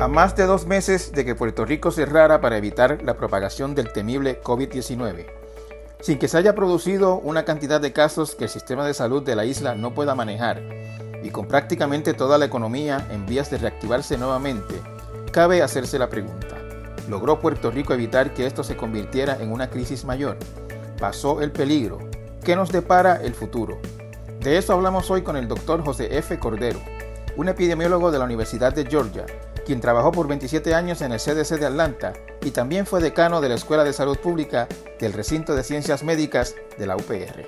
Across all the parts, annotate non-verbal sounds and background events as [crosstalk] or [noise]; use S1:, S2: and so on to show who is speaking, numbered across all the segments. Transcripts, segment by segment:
S1: A más de dos meses de que Puerto Rico cerrara para evitar la propagación del temible COVID-19, sin que se haya producido una cantidad de casos que el sistema de salud de la isla no pueda manejar, y con prácticamente toda la economía en vías de reactivarse nuevamente, cabe hacerse la pregunta, ¿logró Puerto Rico evitar que esto se convirtiera en una crisis mayor? ¿Pasó el peligro? ¿Qué nos depara el futuro? De eso hablamos hoy con el doctor José F. Cordero, un epidemiólogo de la Universidad de Georgia, quien trabajó por 27 años en el CDC de Atlanta y también fue decano de la Escuela de Salud Pública del Recinto de Ciencias Médicas de la UPR.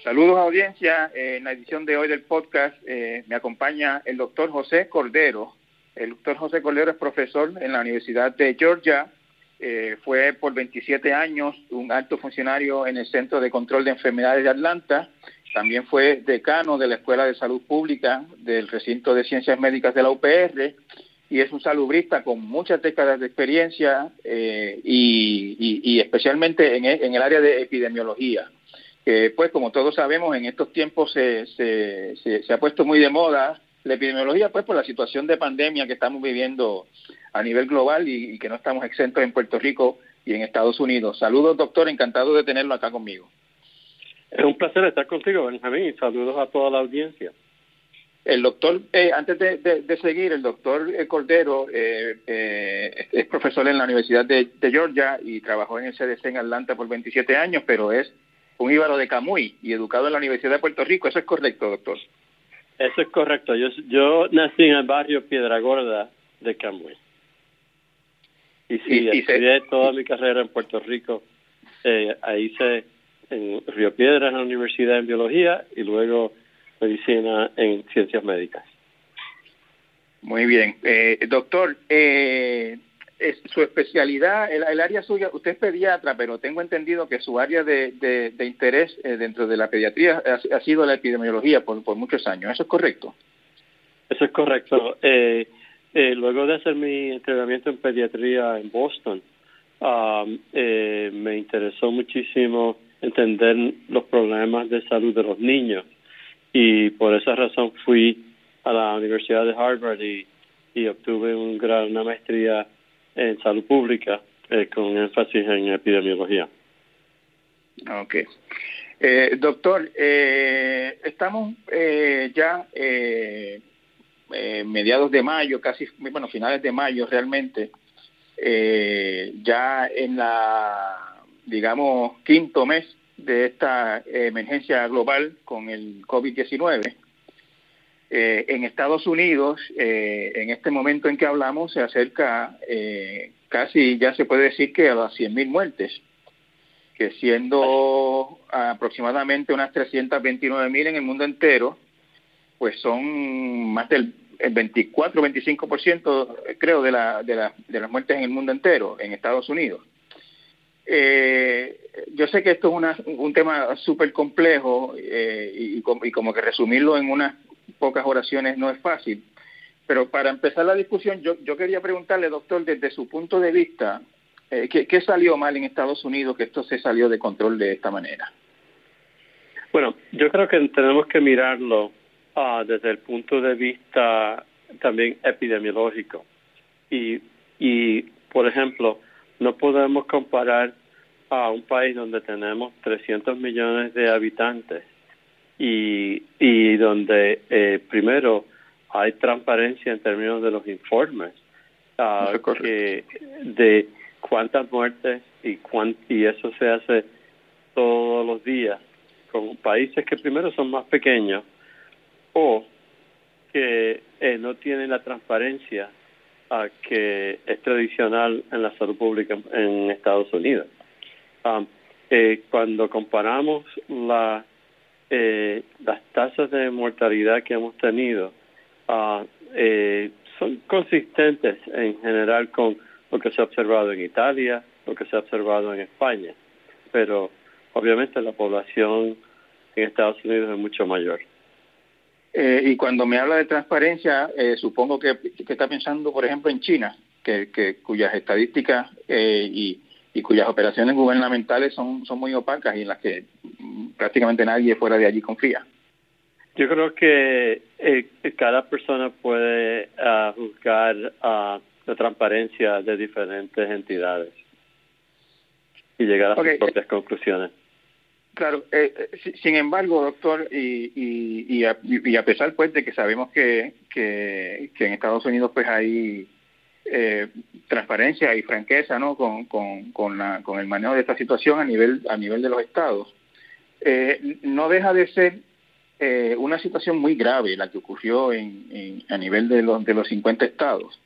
S2: Saludos audiencia, en la edición de hoy del podcast eh, me acompaña el doctor José Cordero. El doctor José Cordero es profesor en la Universidad de Georgia eh, fue por 27 años un alto funcionario en el Centro de Control de Enfermedades de Atlanta. También fue decano de la Escuela de Salud Pública del Recinto de Ciencias Médicas de la UPR y es un salubrista con muchas décadas de experiencia eh, y, especialmente en, el área de epidemiología. Que, pues, como todos sabemos, en estos tiempos se, se ha puesto muy de moda la epidemiología, pues, por la situación de pandemia que estamos viviendo a nivel global y, que no estamos exentos en Puerto Rico y en Estados Unidos. Saludos, doctor, encantado de tenerlo acá conmigo.
S3: Es un placer estar contigo, Benjamín, y saludos a toda la audiencia.
S2: El doctor, eh, antes de, seguir, el doctor eh, Cordero eh, es profesor en la Universidad de, Georgia y trabajó en el CDC en Atlanta por 27 años, pero es un íbaro de Camuy y educado en la Universidad de Puerto Rico. ¿Eso es correcto, doctor?
S3: Eso es correcto. Yo, yo nací en el barrio Piedra Gorda de Camuy. Y sí, estudié toda mi carrera en Puerto Rico. Eh, ahí hice en Río Piedras en la Universidad en Biología y luego medicina en Ciencias Médicas.
S2: Muy bien. Eh, doctor, eh, es su especialidad, el, área suya, usted es pediatra, pero tengo entendido que su área de, de, interés eh, dentro de la pediatría ha, sido la epidemiología por, por, muchos años. ¿Eso es correcto?
S3: Eso es correcto. Eh, eh, luego de hacer mi entrenamiento en pediatría en Boston, um, eh, me interesó muchísimo entender los problemas de salud de los niños y por esa razón fui a la Universidad de Harvard y, obtuve una maestría en salud pública eh, con énfasis en epidemiología.
S2: Ok. doctor, estamos ya eh, mediados de mayo, casi, bueno, finales de mayo realmente, eh, ya en la, digamos, quinto mes de esta emergencia global con el COVID-19. Eh, en Estados Unidos, en este momento en que hablamos, se acerca casi, ya se puede decir que a las 100.000 muertes, que siendo aproximadamente unas 329.000 en el mundo entero, pues son más del 24, 25% creo de, la, de, la, de las muertes en el mundo entero, en Estados Unidos. Eh, yo sé que esto es una, un tema súper complejo eh, y, y, como que resumirlo en unas pocas oraciones no es fácil, pero para empezar la discusión yo, yo quería preguntarle, doctor, desde su punto de vista, eh, ¿qué, ¿qué salió mal en Estados Unidos que esto se salió de control de esta manera?
S3: Bueno, yo creo que tenemos que mirarlo desde el punto de vista también epidemiológico. Y, y, por ejemplo, no podemos comparar a un país donde tenemos 300 millones de habitantes y, y donde eh, primero hay transparencia en términos de los informes ah, de cuántas muertes y, cuánt y eso se hace todos los días con países que primero son más pequeños o que eh, no tienen la transparencia que es tradicional en la salud pública en Estados Unidos. Eh, cuando comparamos la, eh, las tasas de mortalidad que hemos tenido, uh, son consistentes en general con lo que se ha observado en Italia, lo que se ha observado en España, pero obviamente la población en Estados Unidos es mucho mayor.
S2: Eh, y cuando me habla de transparencia, eh, supongo que, está pensando, por ejemplo, en China, que, cuyas estadísticas eh, y, cuyas operaciones gubernamentales son, son muy opacas y en las que prácticamente nadie fuera de allí confía.
S3: Yo creo que eh, cada persona puede ah, juzgar uh, la transparencia de diferentes entidades y llegar a sus propias conclusiones.
S2: Claro, eh, eh sin embargo, doctor, y, y, a, y, a, pesar pues de que sabemos que, que, en Estados Unidos pues hay eh, transparencia y franqueza ¿no? Con, la, con el manejo de esta situación a nivel, a nivel de los estados, eh, no deja de ser eh, una situación muy grave la que ocurrió en, en, a nivel de los, de los 50 estados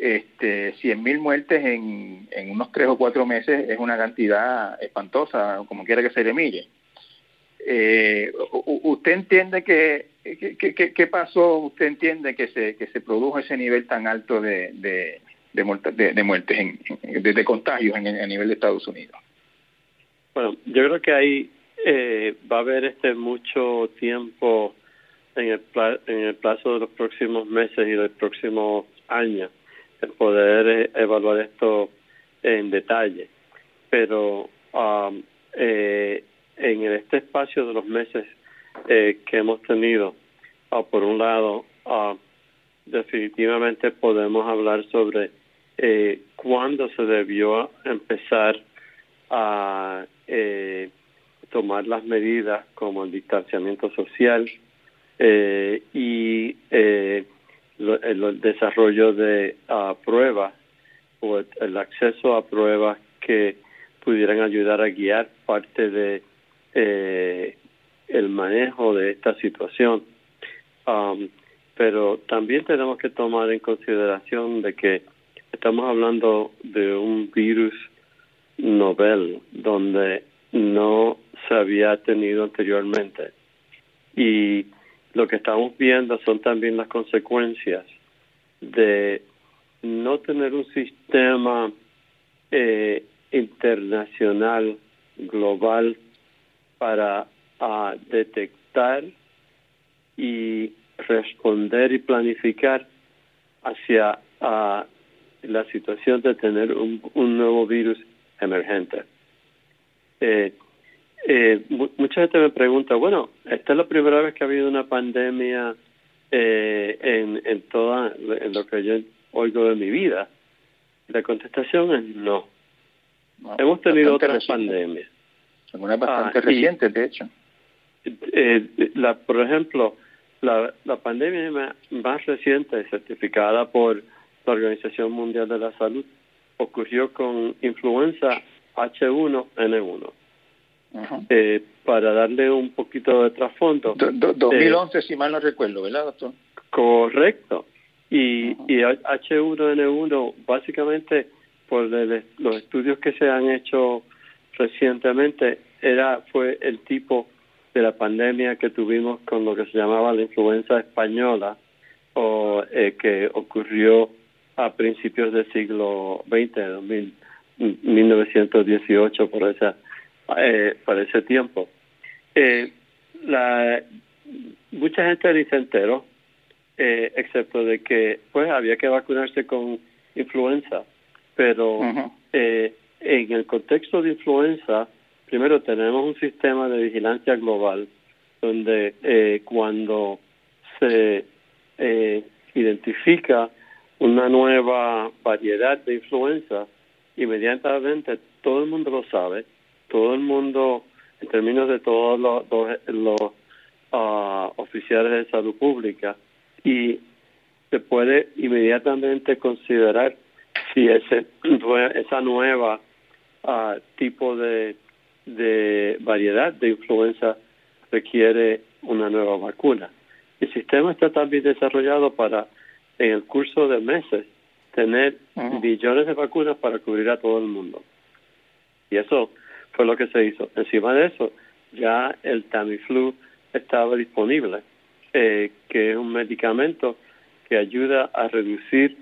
S2: este, 100.000 muertes en, unos tres o cuatro meses es una cantidad espantosa, como quiera que se le mire. Eh, ¿Usted entiende que, qué pasó? ¿Usted entiende que se, que se produjo ese nivel tan alto de, de, de, de, muertes, en, de, contagios en, a nivel de Estados Unidos?
S3: Bueno, yo creo que ahí eh, va a haber este mucho tiempo en el, en el plazo de los próximos meses y los próximos años poder eh, evaluar esto en detalle. Pero um, eh, en este espacio de los meses eh, que hemos tenido, uh, por un lado, uh, definitivamente podemos hablar sobre eh, cuándo se debió empezar a eh, tomar las medidas como el distanciamiento social eh, y eh, el, desarrollo de pruebas o el acceso a pruebas que pudieran ayudar a guiar parte de eh, el manejo de esta situación. Um, pero también tenemos que tomar en consideración de que estamos hablando de un virus novel donde no se había tenido anteriormente y lo que estamos viendo son también las consecuencias de no tener un sistema eh, internacional, global, para ah, detectar y responder y planificar hacia ah, la situación de tener un, nuevo virus emergente. Eh, eh, mucha gente me pregunta, bueno, esta es la primera vez que ha habido una pandemia eh, en, en toda en lo que yo oigo de mi vida. La contestación es no. Hemos tenido otras pandemias.
S2: Algunas bastante ah, recientes, de hecho.
S3: Eh, la, por ejemplo, la, la pandemia más reciente, certificada por la Organización Mundial de la Salud, ocurrió con influenza H1N1 eh, para darle un poquito de trasfondo.
S2: 2011, eh, si mal no recuerdo, ¿verdad, doctor?
S3: Correcto. Y, y H1N1, básicamente, por los estudios que se han hecho recientemente, era fue el tipo de la pandemia que tuvimos con lo que se llamaba la influenza española, o eh, que ocurrió a principios del siglo XX, 1918, por esa eh, para ese tiempo. Eh, la, mucha gente ni se enteró, eh, excepto de que pues había que vacunarse con influenza, pero eh, en el contexto de influenza, primero tenemos un sistema de vigilancia global donde eh, cuando se eh, identifica una nueva variedad de influenza, inmediatamente todo el mundo lo sabe todo el mundo, en términos de todos los, los, ah, oficiales de salud pública, y se puede inmediatamente considerar si ese, esa nueva uh, tipo de, de variedad de influenza requiere una nueva vacuna. El sistema está también desarrollado para, en el curso de meses, tener billones de vacunas para cubrir a todo el mundo. Y eso fue lo que se hizo. Encima de eso, ya el Tamiflu estaba disponible, eh, que es un medicamento que ayuda a reducir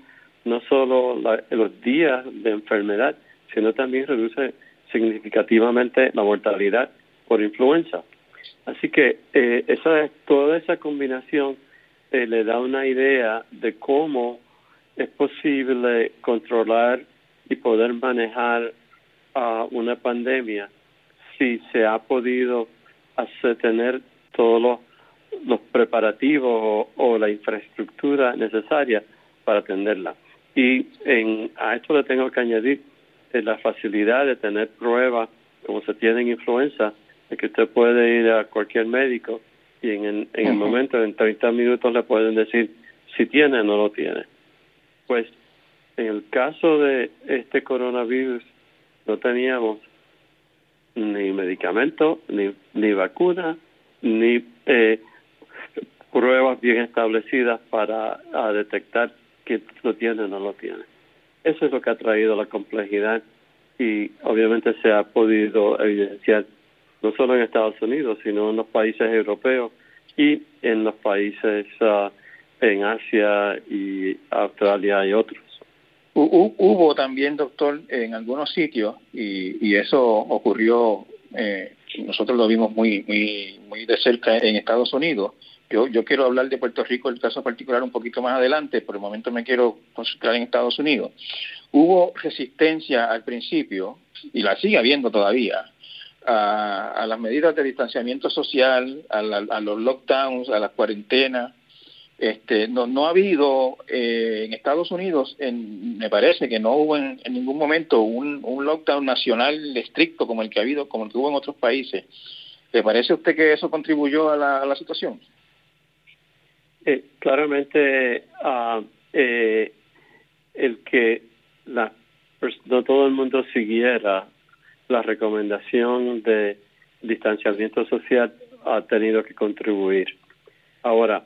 S3: no solo los días de enfermedad, sino también reduce significativamente la mortalidad por influenza. Así que eh, esa, toda esa combinación eh, le da una idea de cómo es posible controlar y poder manejar a una pandemia si se ha podido hacer tener todos los, los preparativos o, la infraestructura necesaria para atenderla. Y en, a esto le tengo que añadir eh, la facilidad de tener pruebas, como se tiene en influenza, de que usted puede ir a cualquier médico y en, en, el momento, en 30 minutos, le pueden decir si tiene o no lo tiene. Pues en el caso de este coronavirus, no teníamos ni medicamento, ni, ni vacuna, ni eh, pruebas bien establecidas para detectar que lo tiene o no lo tiene. Eso es lo que ha traído la complejidad y obviamente se ha podido evidenciar no solo en Estados Unidos, sino en los países europeos y en los países uh, en Asia y Australia y otros.
S2: Hubo también, doctor, en algunos sitios, y, eso ocurrió, eh, nosotros lo vimos muy, muy, muy de cerca en Estados Unidos. Yo, yo quiero hablar de Puerto Rico, el caso particular, un poquito más adelante, por el momento me quiero concentrar en Estados Unidos. Hubo resistencia al principio, y la sigue habiendo todavía, a, las medidas de distanciamiento social, a, a los lockdowns, a las cuarentenas, este, no, no ha habido eh, en Estados Unidos, en, me parece que no hubo en, ningún momento un, un, lockdown nacional estricto como el que ha habido, como el que hubo en otros países. ¿Le parece a usted que eso contribuyó a la, situación?
S3: Eh, claramente, uh, eh, el que la, no todo el mundo siguiera la recomendación de distanciamiento social ha tenido que contribuir. Ahora,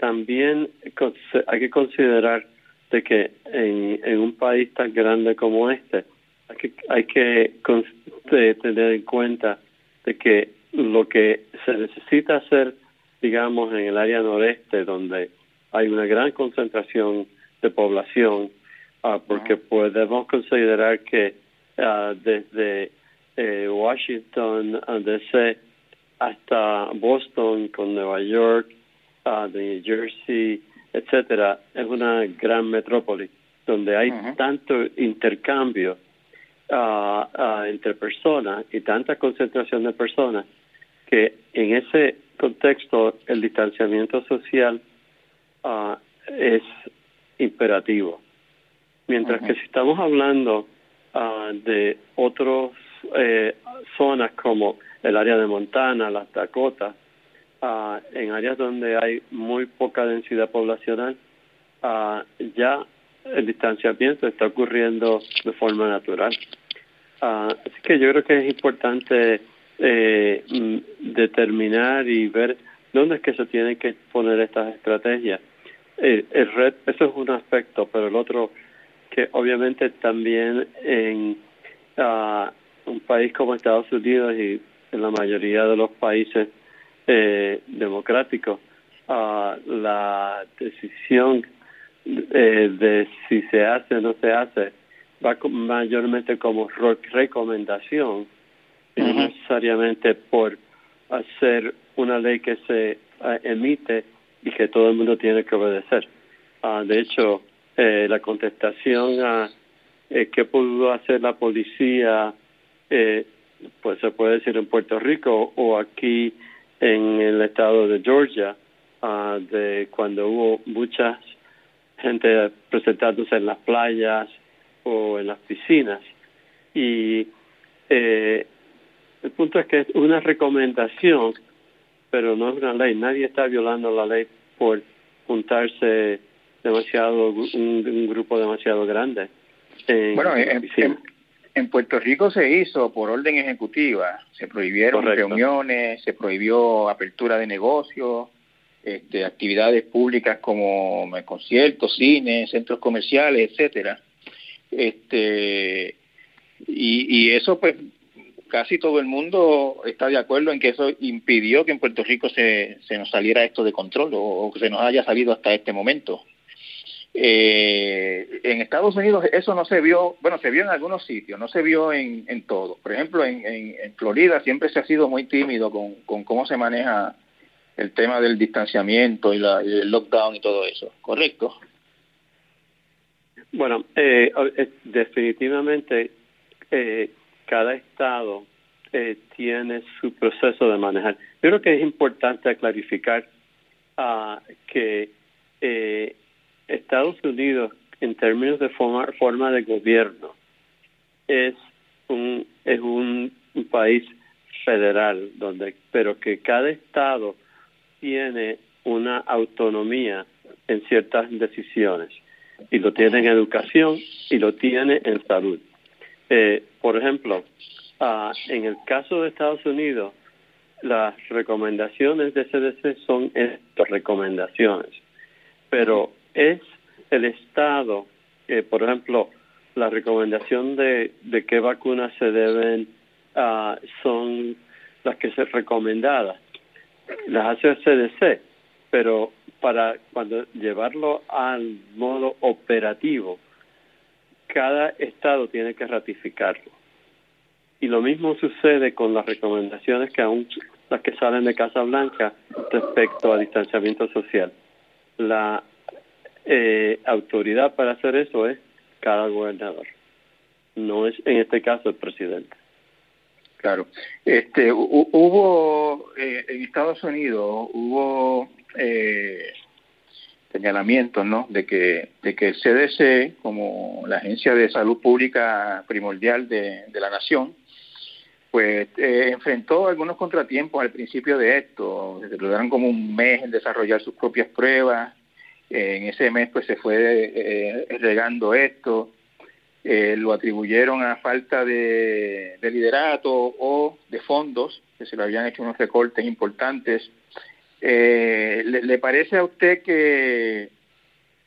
S3: también hay que considerar de que en, un país tan grande como este hay que, hay que tener en cuenta de que lo que se necesita hacer, digamos, en el área noreste, donde hay una gran concentración de población, ah, porque podemos considerar que ah, desde eh, Washington, D.C., hasta Boston, con Nueva York, de New Jersey, etcétera, es una gran metrópoli donde hay tanto intercambio ah, entre personas y tanta concentración de personas que en ese contexto el distanciamiento social ah, es imperativo. Mientras que si estamos hablando de otras eh, zonas como el área de Montana, las Dakotas, uh, en áreas donde hay muy poca densidad poblacional, uh, ya el distanciamiento está ocurriendo de forma natural. Uh, así que yo creo que es importante eh, mm, determinar y ver dónde es que se tienen que poner estas estrategias. Eh, el red, eso es un aspecto, pero el otro que obviamente también en un país como Estados Unidos y en la mayoría de los países eh, democrático. a la decisión eh, de si se hace o no se hace va mayormente como recomendación, y no necesariamente por hacer una ley que se ah, emite y que todo el mundo tiene que obedecer. Uh, de hecho, eh, la contestación a eh, qué pudo hacer la policía, eh, pues se puede decir en Puerto Rico o aquí en el estado de Georgia, uh, de cuando hubo mucha gente presentándose en las playas o en las piscinas. Y eh, el punto es que es una recomendación, pero no es una ley. Nadie está violando la ley por juntarse demasiado, un, grupo demasiado grande.
S2: bueno, en, en Puerto Rico se hizo por orden ejecutiva, se prohibieron reuniones, se prohibió apertura de negocios, este, actividades públicas como conciertos, cines, centros comerciales, etcétera. Este, y, y eso pues casi todo el mundo está de acuerdo en que eso impidió que en Puerto Rico se, se nos saliera esto de control o que se nos haya salido hasta este momento. Eh, en Estados Unidos eso no se vio, bueno, se vio en algunos sitios, no se vio en, en todo. Por ejemplo, en, en, Florida siempre se ha sido muy tímido con, con cómo se maneja el tema del distanciamiento y, la, el lockdown y todo eso, ¿correcto?
S3: Bueno, eh, definitivamente eh, cada estado eh, tiene su proceso de manejar. Yo creo que es importante clarificar uh, que eh, Estados Unidos, en términos de forma, forma de gobierno, es un, es un, país federal, donde, pero que cada estado tiene una autonomía en ciertas decisiones y lo tiene en educación y lo tiene en salud. Eh, por ejemplo, uh, en el caso de Estados Unidos, las recomendaciones de CDC son estas recomendaciones, pero es el Estado, eh, por ejemplo, la recomendación de, qué vacunas se deben, uh, son las que se recomendadas, las hace el CDC, pero para cuando llevarlo al modo operativo, cada estado tiene que ratificarlo. Y lo mismo sucede con las recomendaciones que aún las que salen de Casa Blanca respecto a distanciamiento social. La eh, autoridad para hacer eso es cada gobernador, no es en este caso el presidente.
S2: Claro. Este, hubo eh, en Estados Unidos hubo eh, señalamientos, ¿no? De que de que el CDC como la agencia de salud pública primordial de, la nación pues eh, enfrentó algunos contratiempos al principio de esto. Se dieron como un mes en desarrollar sus propias pruebas. En ese mes pues se fue eh, regando esto. Eh, lo atribuyeron a falta de, liderato o de fondos, que se le habían hecho unos recortes importantes. ¿le, ¿le, parece a usted que,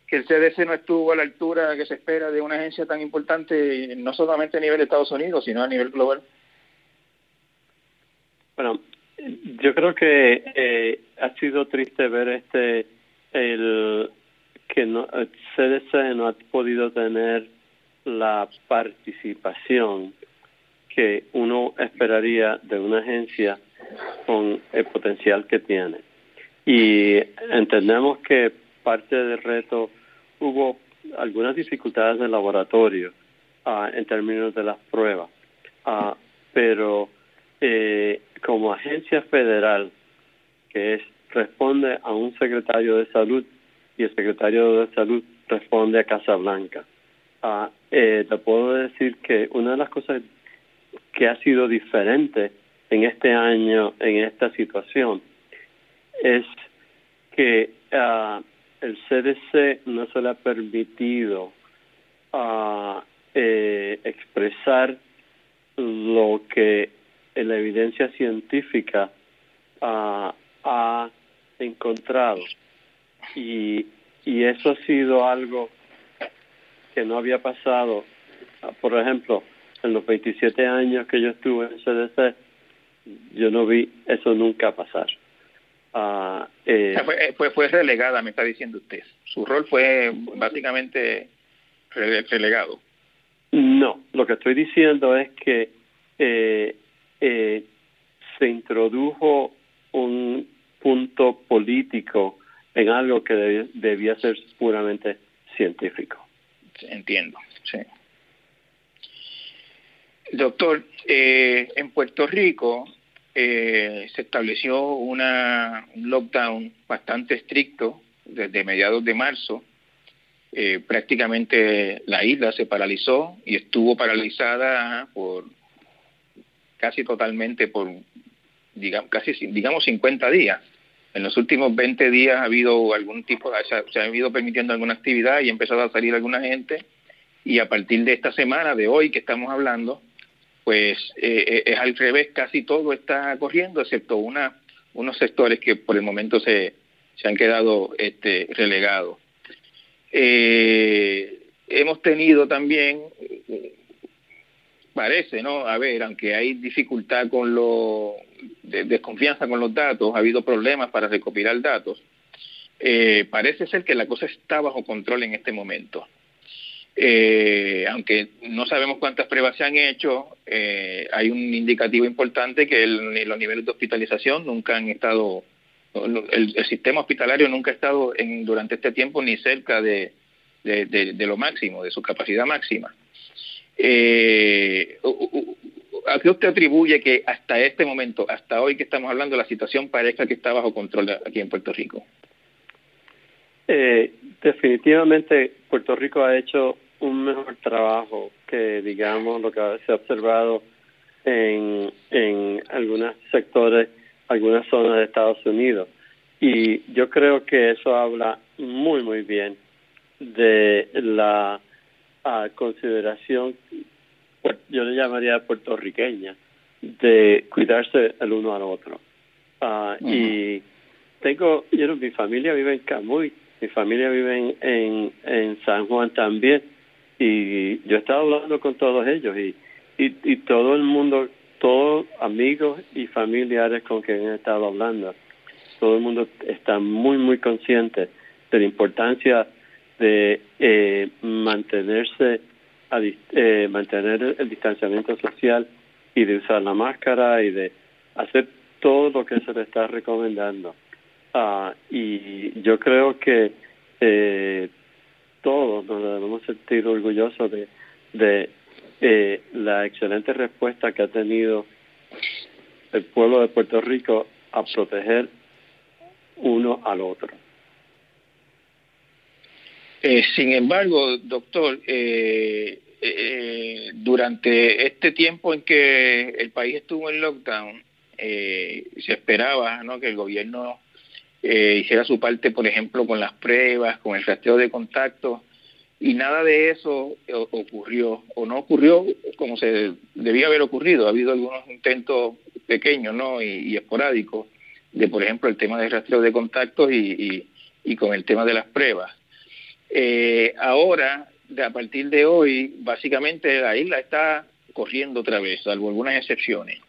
S2: que el CDC no estuvo a la altura que se espera de una agencia tan importante, no solamente a nivel de Estados Unidos, sino a nivel global?
S3: Bueno, yo creo que eh, ha sido triste ver este el que no el CDC no ha podido tener la participación que uno esperaría de una agencia con el potencial que tiene. Y entendemos que parte del reto hubo algunas dificultades de laboratorio uh, en términos de las pruebas, uh, pero eh, como agencia federal que es responde a un secretario de salud y el secretario de salud responde a Casa Blanca. Ah, eh, te puedo decir que una de las cosas que ha sido diferente en este año, en esta situación, es que ah, el CDC no se le ha permitido ah, eh, expresar lo que la evidencia científica uh, ha encontrado. Y, y eso ha sido algo que no había pasado. Por ejemplo, en los 27 años que yo estuve en CDC, yo no vi eso nunca pasar. Uh,
S2: eh, fue, fue, fue, relegada, me está diciendo usted. Su rol fue básicamente relegado.
S3: No, lo que estoy diciendo es que eh, eh, se introdujo un punto político en algo que debía, ser puramente científico.
S2: Entiendo, sí. Doctor, eh, en Puerto Rico eh, se estableció una, un lockdown bastante estricto desde mediados de marzo. Eh, prácticamente la isla se paralizó y estuvo paralizada por casi totalmente por, digamos, casi, digamos, 50 días. En los últimos 20 días ha habido algún tipo, de, se, ha ido permitiendo alguna actividad y ha empezado a salir alguna gente. Y a partir de esta semana, de hoy que estamos hablando, pues eh, eh, es al revés, casi todo está corriendo, excepto una, unos sectores que por el momento se, se han quedado este, relegados. Eh, hemos tenido también parece, ¿no? A ver, aunque hay dificultad con lo, de, desconfianza con los datos, ha habido problemas para recopilar datos, eh, parece ser que la cosa está bajo control en este momento. Eh, aunque no sabemos cuántas pruebas se han hecho, eh, hay un indicativo importante que los niveles de hospitalización nunca han estado, el, sistema hospitalario nunca ha estado en, durante este tiempo ni cerca de lo máximo, de su capacidad máxima. Eh, ¿A qué usted atribuye que hasta este momento, hasta hoy que estamos hablando, la situación parezca que está bajo control aquí en Puerto Rico?
S3: Eh, definitivamente Puerto Rico ha hecho un mejor trabajo que, digamos, lo que se ha observado en, en algunos sectores, algunas zonas de Estados Unidos. Y yo creo que eso habla muy, muy bien de la ah, consideración, pues, yo le llamaría puertorriqueña, de cuidarse el uno al otro. Ah, y tengo, yo mi familia vive en Camuy, mi familia vive en, en, San Juan también, y yo he estado hablando con todos ellos y, y, y todo el mundo, todos amigos y familiares con quien he estado hablando, todo el mundo está muy, muy consciente de la importancia de eh, mantenerse, a, eh, mantener el distanciamiento social y de usar la máscara y de hacer todo lo que se le está recomendando. Ah, y yo creo que eh, todos nos debemos sentir orgullosos de, de eh, la excelente respuesta que ha tenido el pueblo de Puerto Rico a proteger uno al otro.
S2: Eh, sin embargo, doctor, eh, eh, durante este tiempo en que el país estuvo en lockdown, se esperaba que el gobierno hiciera su parte, por ejemplo, con las pruebas, con el rastreo de contactos, y nada de eso ocurrió, o no ocurrió como se debía haber ocurrido. Ha habido algunos intentos pequeños y, esporádicos de, por ejemplo, el tema del rastreo de contactos y con el tema de las pruebas. Eh, ahora, a partir de hoy, básicamente la isla está corriendo otra vez, salvo algunas excepciones.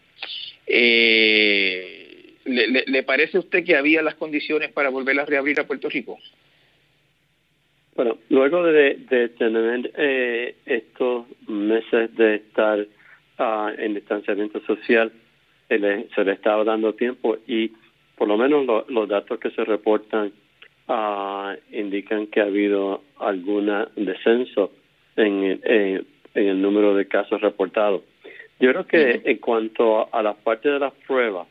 S2: Eh, ¿le, parece a usted que había las condiciones para volver a reabrir a Puerto Rico?
S3: Bueno, luego de, tener eh, estos meses de estar ah, en distanciamiento social, se le, se le estaba dando tiempo y por lo menos los datos que se reportan uh, indican que ha habido algún descenso en, en, el número de casos reportados. Yo creo que en cuanto a la parte de las pruebas,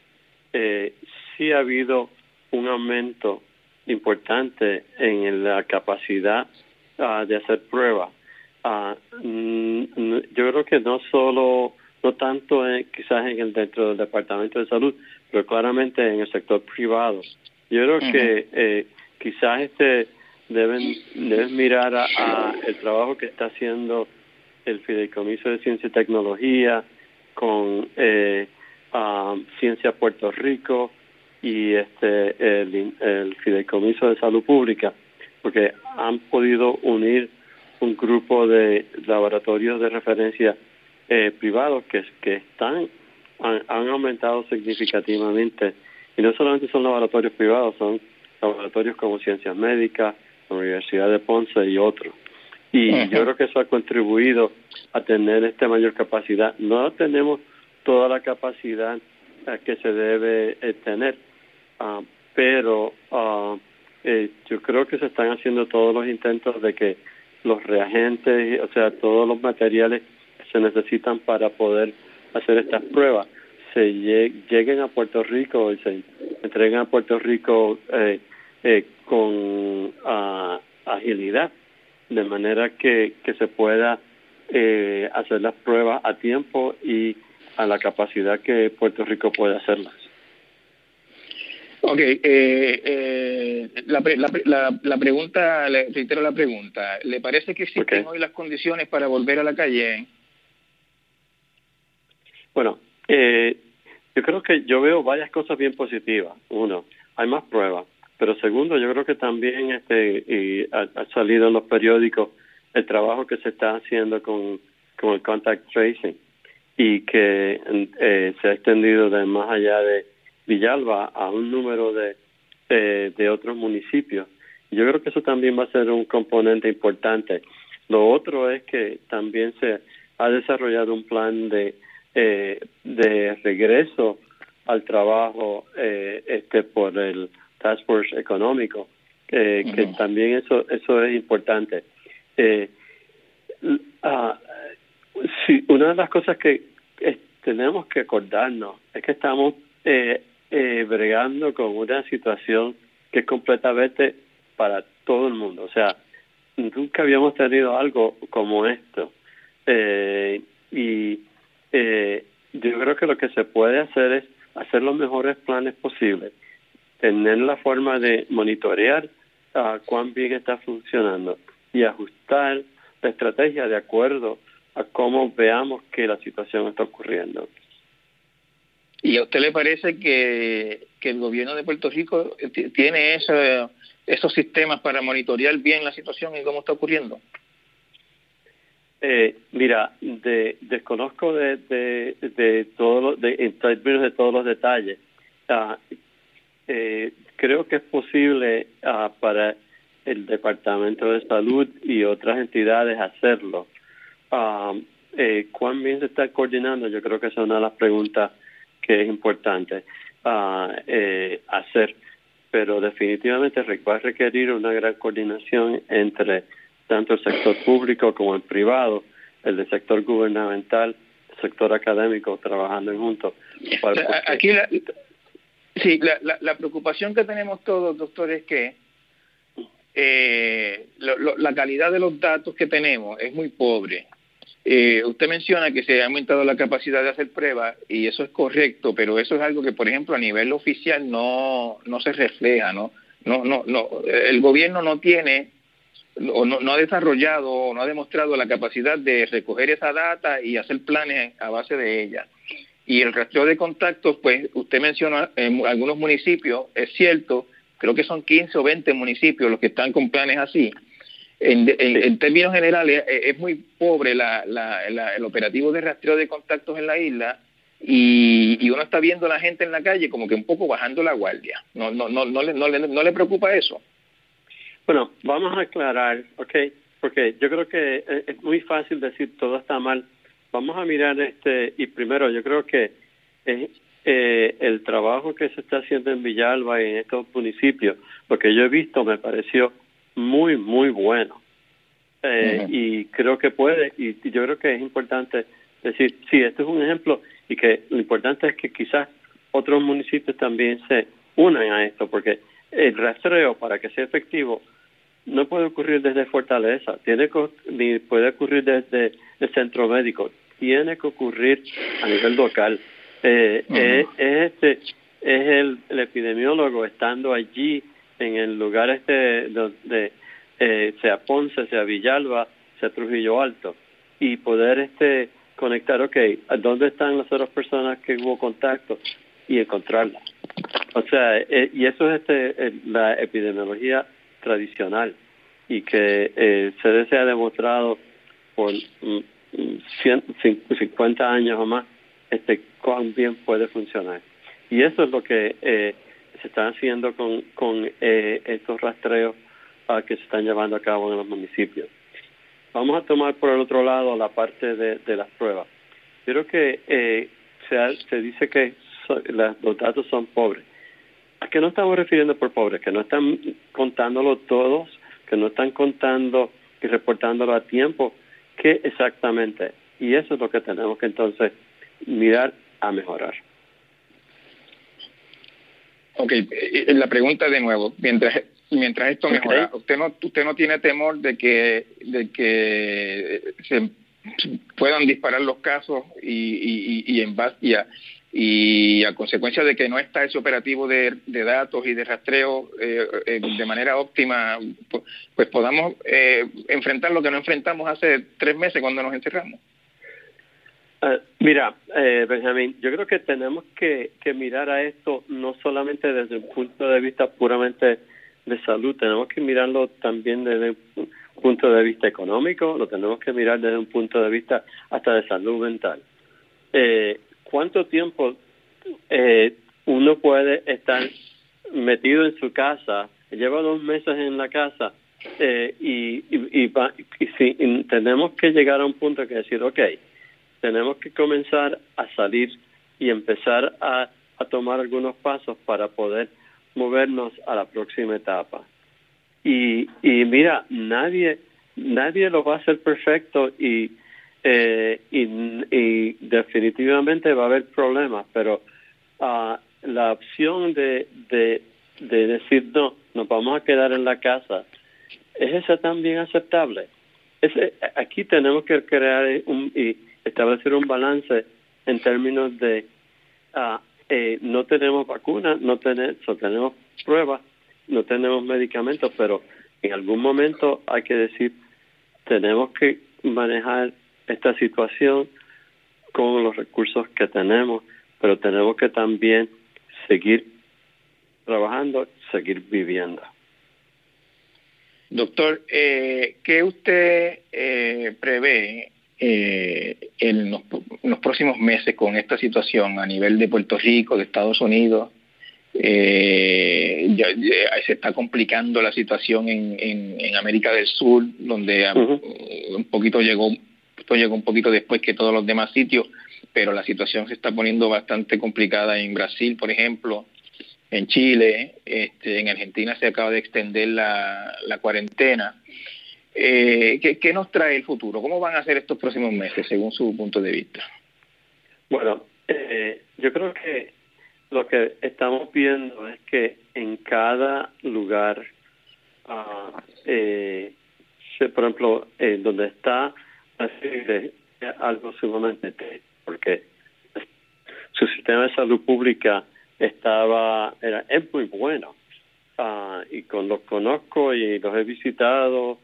S3: eh, sí ha habido un aumento importante en la capacidad ah, de hacer pruebas. Uh, yo creo que no solo, no tanto quizás en el, dentro del Departamento de Salud, pero claramente en el sector privado. Yo creo que eh, quizás este deben, deben mirar a, el trabajo que está haciendo el Fideicomiso de Ciencia y Tecnología con eh, Ciencia Puerto Rico y este el, el Fideicomiso de Salud Pública, porque han podido unir un grupo de laboratorios de referencia eh, privados que, que están han, han aumentado significativamente. Y no solamente son laboratorios privados, son laboratorios como Ciencias Médicas, la Universidad de Ponce y otros. Y yo creo que eso ha contribuido a tener esta mayor capacidad. No tenemos toda la capacidad eh, que se debe eh, tener, ah, pero uh, yo creo que se están haciendo todos los intentos de que los reagentes, o sea, todos los materiales que se necesitan para poder hacer estas pruebas, se lleguen a Puerto Rico y se entreguen a Puerto Rico eh, eh, con uh, agilidad, de manera que, que se pueda eh, hacer las pruebas a tiempo y a la capacidad que Puerto Rico puede hacerlas.
S2: Ok, eh, eh, la, la, la, pregunta, le reitero la pregunta, ¿le parece que existen hoy las condiciones para volver a la calle?
S3: Bueno, eh, yo creo que yo veo varias cosas bien positivas. Uno, hay más pruebas. Pero segundo, yo creo que también este y ha, salido en los periódicos el trabajo que se está haciendo con, con el contact tracing y que eh, se ha extendido de más allá de Villalba a un número de, eh, de otros municipios. Yo creo que eso también va a ser un componente importante. Lo otro es que también se ha desarrollado un plan de eh, de regreso al trabajo eh, este por el Task Force económico, que también eso eso es importante. Eh, uh, sí, una de las cosas que tenemos que acordarnos, es que estamos eh, eh, bregando con una situación que es completamente para todo el mundo. O sea, nunca habíamos tenido algo como esto. Eh, y eh, yo creo que lo que se puede hacer es hacer los mejores planes posibles, tener la forma de monitorear a cuán bien está funcionando y ajustar la estrategia de acuerdo a cómo veamos que la situación está ocurriendo.
S2: ¿Y a usted le parece que, que el gobierno de Puerto Rico tiene esos sistemas para monitorear bien la situación y cómo está ocurriendo?
S3: Eh, mira, de, desconozco de, de, de todo de, en términos de todos los detalles. Uh, eh, creo que es posible uh, para el Departamento de Salud y otras entidades hacerlo. Uh, eh, ¿Cuán bien se está coordinando? Yo creo que es una de las preguntas que es importante eh, hacer, pero definitivamente va a requerir una gran coordinación entre tanto el sector público como el privado, el del sector gubernamental, el sector académico trabajando en juntos.
S2: Aquí sí, la, la, preocupación que tenemos todos, doctor, es que eh, la calidad de los datos que tenemos es muy pobre. Eh, usted menciona que se ha aumentado la capacidad de hacer pruebas y eso es correcto, pero eso es algo que, por ejemplo, a nivel oficial no, no se refleja, ¿no? No, no, no. El gobierno no tiene o no, ha desarrollado o no ha demostrado la capacidad de recoger esa data y hacer planes a base de ella. Y el rastreo de contactos, pues usted menciona en algunos municipios, es cierto, creo que son 15 o 20 municipios los que están con planes así, en, términos generales, eh, es muy pobre el operativo de rastreo de contactos en la isla y, uno está viendo a la gente en la calle como que un poco bajando la guardia. ¿No, no, no, no, le, no, le, no le preocupa eso?
S3: Bueno, vamos a aclarar, ¿ok? Porque yo creo que es muy fácil decir todo está mal. Vamos a mirar este, y primero yo creo que es, eh, el trabajo que se está haciendo en Villalba y en estos municipios, lo que yo he visto me pareció muy, muy bueno. Eh, y creo que puede, y, yo creo que es importante decir, sí, este es un ejemplo y que lo importante es que quizás otros municipios también se unan a esto, porque el rastreo para que sea efectivo no puede ocurrir desde Fortaleza, tiene ni puede ocurrir desde el centro médico, tiene que ocurrir a nivel local. Eh, es, este, es el, el epidemiólogo estando allí en el lugar este donde eh, sea Ponce, sea Villalba, sea Trujillo Alto y poder este conectar, ok, ¿dónde están las otras personas que hubo contacto? y encontrarlas. O sea, eh, y eso es este la epidemiología tradicional y que eh, se se ha demostrado por 50 años o más este cuán bien puede funcionar. Y eso es lo que eh, se está haciendo con, con eh, estos rastreos uh, que se están llevando a cabo en los municipios. Vamos a tomar por el otro lado la parte de, de las pruebas. Creo que eh, se, se dice que los datos son pobres. ¿A qué no estamos refiriendo por pobres? Que no están contándolo todos, que no están contando y reportándolo a tiempo. ¿Qué exactamente? Y eso es lo que tenemos que entonces mirar a mejorar.
S2: Ok, eh, eh, la pregunta de nuevo, mientras mientras esto mejora, usted no usted no tiene temor de que de que se puedan disparar los casos y, y, en base y a, y a consecuencia de que no está ese operativo de, datos y de rastreo eh, de manera óptima, pues, podamos enfrentar lo que no enfrentamos hace tres meses cuando nos encerramos.
S3: Uh, mira, eh, Benjamín, yo creo que tenemos que, que mirar a esto no solamente desde un punto de vista puramente de salud, tenemos que mirarlo también desde un punto de vista económico, lo tenemos que mirar desde un punto de vista hasta de salud mental. Eh, ¿Cuánto tiempo eh, uno puede estar metido en su casa? Lleva dos meses en la casa eh, y, y, y, tenemos que llegar a un punto que decir, ok, tenemos que comenzar a salir y empezar a, tomar algunos pasos para poder movernos a la próxima etapa. Y, y mira, nadie, nadie lo va a hacer perfecto y eh, y, definitivamente va a haber problemas, pero uh, la opción de, de, de decir no, nos vamos a quedar en la casa, ¿es esa también aceptable? Ese, aquí tenemos que crear un, y establecer un balance en términos de uh, eh, no tenemos vacunas, no tenemos pruebas, no tenemos medicamentos, pero en algún momento hay que decir, tenemos que manejar esta situación con los recursos que tenemos, pero tenemos que también seguir trabajando, seguir viviendo.
S2: Doctor, eh, ¿qué usted eh, prevé eh, en, los, próximos meses con esta situación a nivel de Puerto Rico, de Estados Unidos? Eh, ya, se está complicando la situación en, en, América del Sur, donde un poquito llegó, esto llegó un poquito después que todos los demás sitios, pero la situación se está poniendo bastante complicada en Brasil, por ejemplo, en Chile, este, en Argentina se acaba de extender la, cuarentena. Eh, ¿qué, ¿Qué nos trae el futuro? ¿Cómo van a ser estos próximos meses, según su punto de vista?
S3: Bueno, eh, yo creo que lo que estamos viendo es que en cada lugar, uh, eh, por ejemplo, eh, donde está así algo sumamente porque su sistema de salud pública estaba era es muy bueno uh, y con los conozco y los he visitado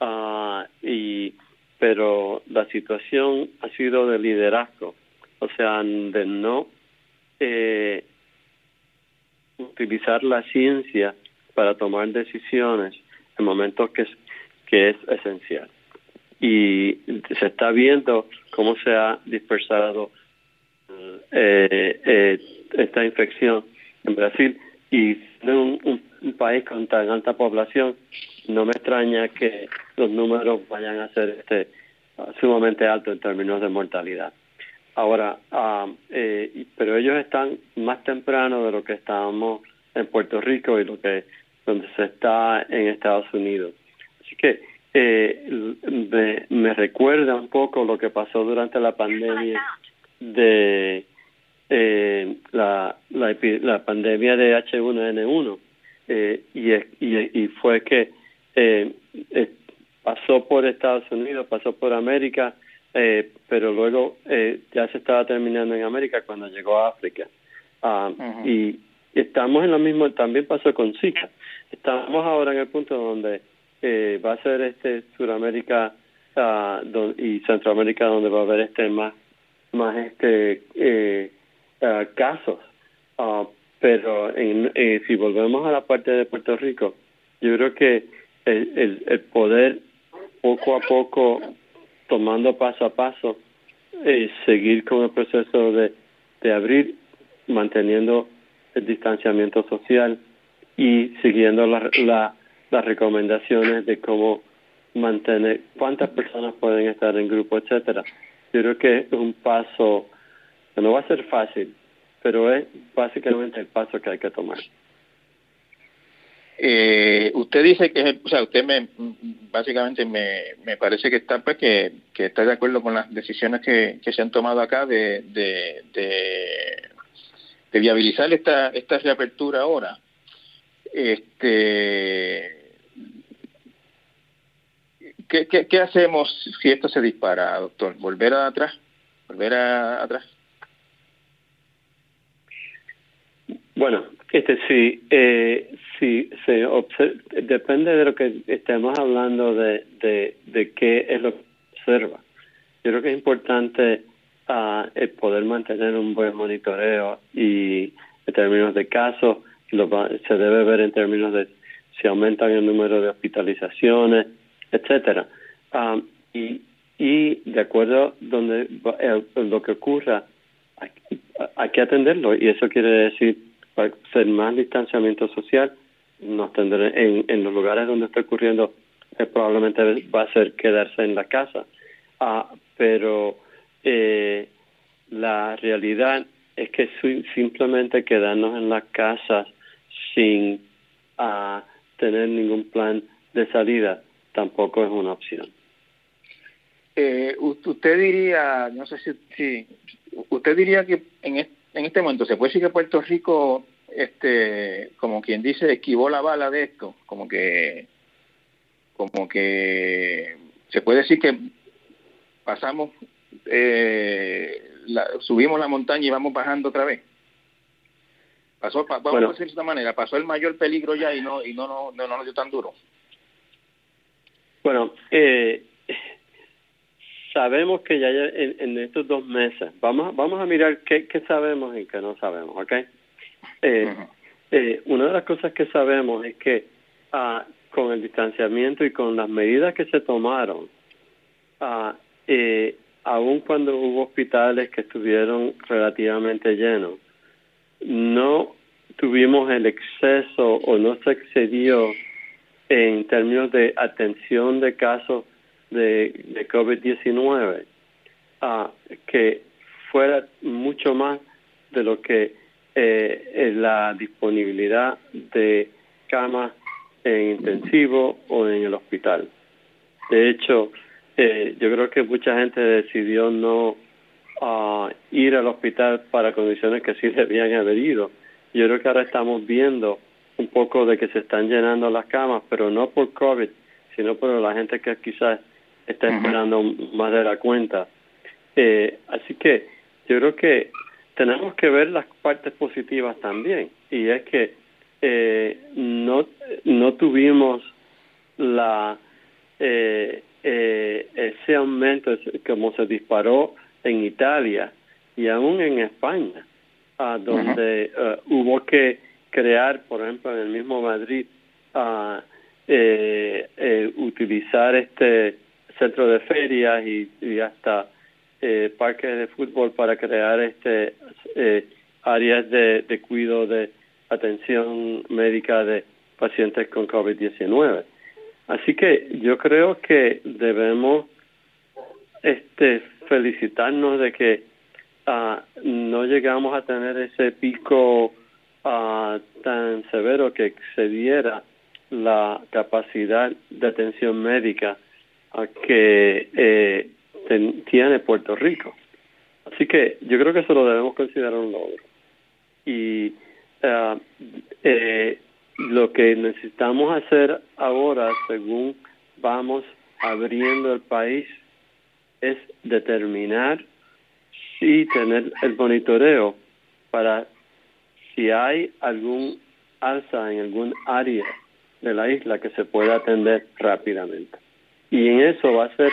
S3: uh, y pero la situación ha sido de liderazgo o sea de no eh, utilizar la ciencia para tomar decisiones en momentos que que es esencial. Y se está viendo cómo se ha dispersado eh, eh, esta infección en Brasil y en un, país con tan alta población no me extraña que los números vayan a ser este sumamente altos en términos de mortalidad. Ahora, um, eh, pero ellos están más temprano de lo que estábamos en Puerto Rico y lo que donde se está en Estados Unidos. Así que eh, me, me, recuerda un poco lo que pasó durante la pandemia de eh, la, la, la, pandemia de H1N1 eh, y, y, y fue que eh, eh, pasó por Estados Unidos, pasó por América eh, pero luego eh, ya se estaba terminando en América cuando llegó a África. Ah, y estamos en lo mismo, también pasó con Zika. Estamos ahora en el punto donde eh, va a ser este Suramérica ah, y Centroamérica donde va a haber este más más este eh, ah, casos. pero en, si volvemos a la parte de Puerto Rico, yo creo que el, el, el poder poco a poco tomando paso a paso, eh, seguir con el proceso de, de abrir, manteniendo el distanciamiento social y siguiendo la, la, las recomendaciones de cómo mantener, cuántas personas pueden estar en grupo, etcétera. Yo creo que es un paso que no va a ser fácil, pero es básicamente el paso que hay que tomar.
S2: Eh, usted dice que, o sea, usted me, básicamente me, me parece que está, pues, que, que está de acuerdo con las decisiones que, que se han tomado acá de, de, de, viabilizar esta, esta reapertura ahora. Este, ¿qué, qué, ¿Qué hacemos si esto se dispara, doctor? ¿Volver atrás? ¿Volver a, atrás?
S3: Bueno, este sí, eh, sí, se depende de lo que estemos hablando de, de, de qué es lo que observa. Yo creo que es importante uh, poder mantener un buen monitoreo y en términos de casos, lo, se debe ver en términos de si aumentan el número de hospitalizaciones, etcétera. Um, y, y de acuerdo donde eh, lo que ocurra, hay, que atenderlo y eso quiere decir va a ser más distanciamiento social, nos tendré en, en los lugares donde está ocurriendo eh, probablemente va a ser quedarse en la casa, ah, pero eh, la realidad es que simplemente quedarnos en la casa sin ah, tener ningún plan de salida tampoco es una opción.
S2: eh, usted diría, no sé si, usted diría que en este, en este momento se puede decir que Puerto Rico, este, como quien dice, esquivó la bala de esto, como que, como que se puede decir que pasamos, eh, subimos la montaña y vamos bajando otra vez. Pasó, vamos a decir de esta manera, pasó el mayor peligro ya y no y no no, no, nos dio tan duro.
S3: Bueno, eh, sabemos que ya en, estos dos meses, vamos, vamos a mirar qué, qué sabemos y qué no sabemos, ¿ok? Eh, eh, una de las cosas que sabemos es que ah, con el distanciamiento y con las medidas que se tomaron, ah, eh, aun cuando hubo hospitales que estuvieron relativamente llenos, no tuvimos el exceso o no se excedió en términos de atención de casos de, de COVID-19 uh, que fuera mucho más de lo que eh, la disponibilidad de camas en intensivo o en el hospital. De hecho, eh, yo creo que mucha gente decidió no uh, ir al hospital para condiciones que sí debían haber ido. Yo creo que ahora estamos viendo un poco de que se están llenando las camas, pero no por COVID, sino por la gente que quizás está esperando más de la cuenta. Eh, así que yo creo que tenemos que ver las partes positivas también, y es que eh, no, no tuvimos la eh, eh, ese aumento como se disparó en Italia y aún en España, a donde hubo que crear, por ejemplo, en el mismo Madrid, a utilizar este centro de ferias y, hasta eh, parques de fútbol para crear este eh, áreas de, de cuidado de atención médica de pacientes con COVID-19. Así que yo creo que debemos este felicitarnos de que ah, no llegamos a tener ese pico ah, tan severo que excediera la capacidad de atención médica que eh, tiene Puerto Rico. Así que yo creo que eso lo debemos considerar un logro. Y uh, eh, lo que necesitamos hacer ahora, según vamos abriendo el país, es determinar si tener el monitoreo para si hay algún alza en algún área de la isla que se pueda atender rápidamente. Y en eso va a ser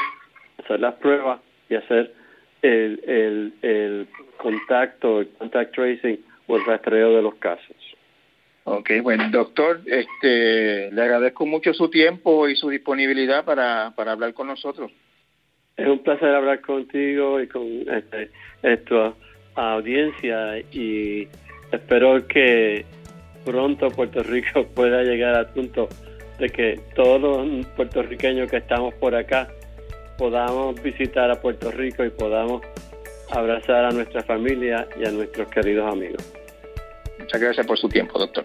S3: hacer las pruebas y hacer el, el, el contacto, el contact tracing o el rastreo de los casos.
S2: Ok, bueno, doctor, este, le agradezco mucho su tiempo y su disponibilidad para, para hablar con nosotros.
S3: Es un placer hablar contigo y con este, esta audiencia y espero que pronto Puerto Rico [laughs] pueda llegar al punto de que todos los puertorriqueños que estamos por acá podamos visitar a Puerto Rico y podamos abrazar a nuestra familia y a nuestros queridos amigos.
S2: Muchas gracias por su tiempo, doctor.